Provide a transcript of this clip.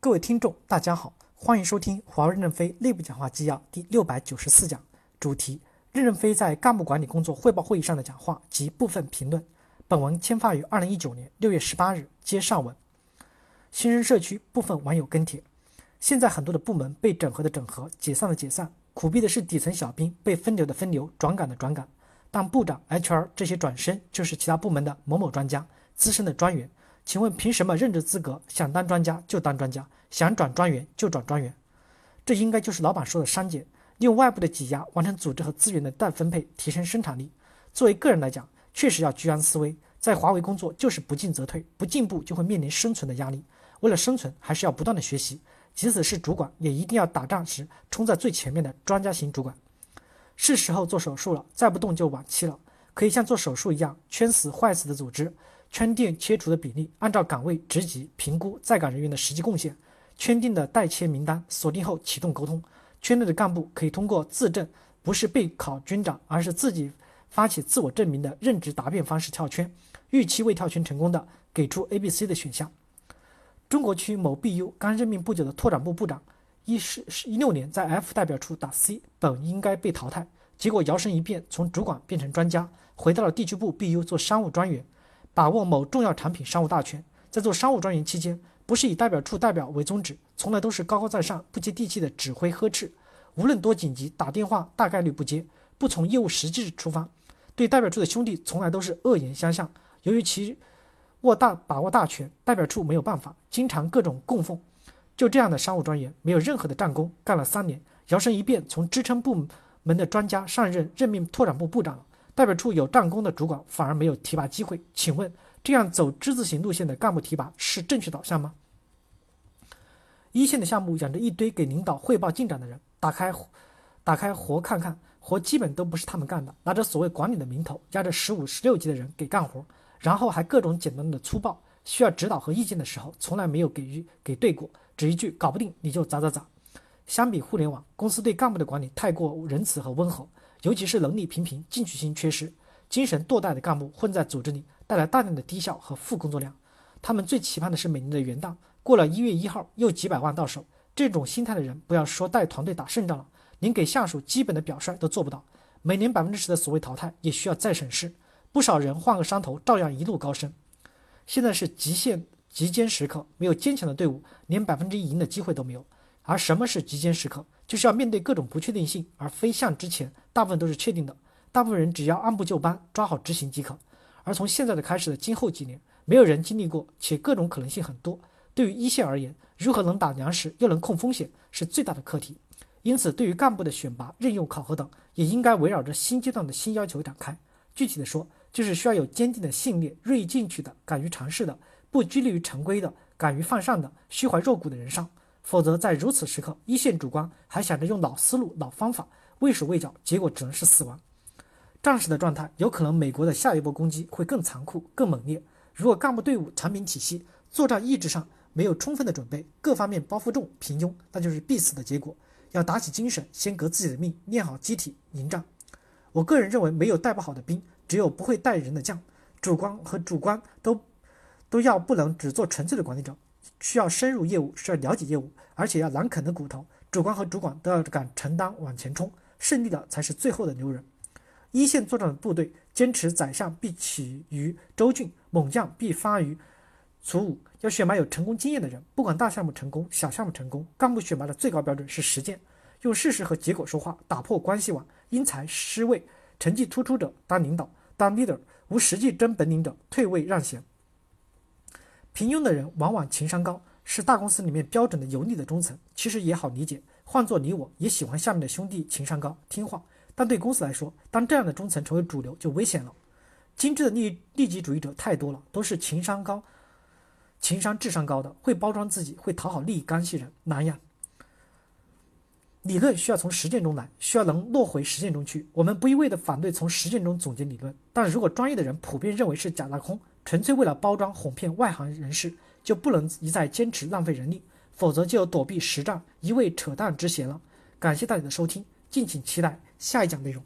各位听众，大家好，欢迎收听华为任正非内部讲话纪要第六百九十四讲，主题：任正非在干部管理工作汇报会议上的讲话及部分评论。本文签发于二零一九年六月十八日，接上文。新生社区部分网友跟帖：现在很多的部门被整合的整合，解散的解散，苦逼的是底层小兵被分流的分流，转岗的转岗。但部长、HR 这些转身就是其他部门的某某专家、资深的专员。请问凭什么任职资格想当专家就当专家，想转专员就转专员？这应该就是老板说的删减，利用外部的挤压完成组织和资源的再分配，提升生产力。作为个人来讲，确实要居安思危。在华为工作就是不进则退，不进步就会面临生存的压力。为了生存，还是要不断的学习。即使是主管，也一定要打仗时冲在最前面的专家型主管。是时候做手术了，再不动就晚期了。可以像做手术一样，圈死坏死的组织。圈定切除的比例，按照岗位职级评估在岗人员的实际贡献，圈定的待切名单锁定后启动沟通。圈内的干部可以通过自证，不是备考军长，而是自己发起自我证明的任职答辩方式跳圈。预期未跳圈成功的，给出 A、B、C 的选项。中国区某 BU 刚任命不久的拓展部部长，一是一六年在 F 代表处打 C，本应该被淘汰，结果摇身一变，从主管变成专家，回到了地区部 BU 做商务专员。把握某重要产品商务大权，在做商务专员期间，不是以代表处代表为宗旨，从来都是高高在上、不接地气的指挥呵斥。无论多紧急，打电话大概率不接，不从业务实际出发。对代表处的兄弟，从来都是恶言相向。由于其握大把握大权，代表处没有办法，经常各种供奉。就这样的商务专员，没有任何的战功，干了三年，摇身一变，从支撑部门的专家上任任命拓展部部长。代表处有战功的主管反而没有提拔机会，请问这样走之字形路线的干部提拔是正确导向吗？一线的项目养着一堆给领导汇报进展的人，打开打开活看看，活基本都不是他们干的，拿着所谓管理的名头，压着十五、十六级的人给干活，然后还各种简单的粗暴，需要指导和意见的时候，从来没有给予给对过，只一句搞不定你就咋咋咋。相比互联网公司对干部的管理太过仁慈和温和。尤其是能力平平、进取心缺失、精神堕怠的干部混在组织里，带来大量的低效和负工作量。他们最期盼的是每年的元旦过了一月一号，又几百万到手。这种心态的人，不要说带团队打胜仗了，连给下属基本的表率都做不到。每年百分之十的所谓淘汰，也需要再审视。不少人换个山头，照样一路高升。现在是极限极艰时刻，没有坚强的队伍，连百分之一赢的机会都没有。而什么是极艰时刻？就是要面对各种不确定性，而非像之前大部分都是确定的。大部分人只要按部就班，抓好执行即可。而从现在的开始的今后几年，没有人经历过，且各种可能性很多。对于一线而言，如何能打粮食又能控风险，是最大的课题。因此，对于干部的选拔、任用、考核等，也应该围绕着新阶段的新要求展开。具体的说，就是需要有坚定的信念、锐意进取的、敢于尝试的、不拘泥于成规的、敢于犯上的、虚怀若谷的人上。否则，在如此时刻，一线主官还想着用老思路、老方法，畏手畏脚，结果只能是死亡。战时的状态，有可能美国的下一波攻击会更残酷、更猛烈。如果干部队伍、产品体系、作战意志上没有充分的准备，各方面包袱重、平庸，那就是必死的结果。要打起精神，先革自己的命，练好机体，迎战。我个人认为，没有带不好的兵，只有不会带人的将。主官和主官都都要不能只做纯粹的管理者。需要深入业务，需要了解业务，而且要难啃的骨头。主官和主管都要敢承担，往前冲，胜利的才是最后的牛人。一线作战的部队坚持宰相必起于州郡，猛将必发于卒伍。要选拔有成功经验的人，不管大项目成功、小项目成功，干部选拔的最高标准是实践，用事实和结果说话，打破关系网。因材施位，成绩突出者当领导，当 leader；无实际真本领者退位让贤。平庸的人往往情商高，是大公司里面标准的油腻的中层。其实也好理解，换做你我也喜欢下面的兄弟情商高、听话。但对公司来说，当这样的中层成为主流就危险了。精致的利益利己主义者太多了，都是情商高、情商智商高的，会包装自己，会讨好利益关系人，难呀。理论需要从实践中来，需要能落回实践中去。我们不一味的反对从实践中总结理论，但如果专业的人普遍认为是假大空。纯粹为了包装哄骗外行人士，就不能一再坚持浪费人力，否则就有躲避实战、一味扯淡之嫌了。感谢大家的收听，敬请期待下一讲内容。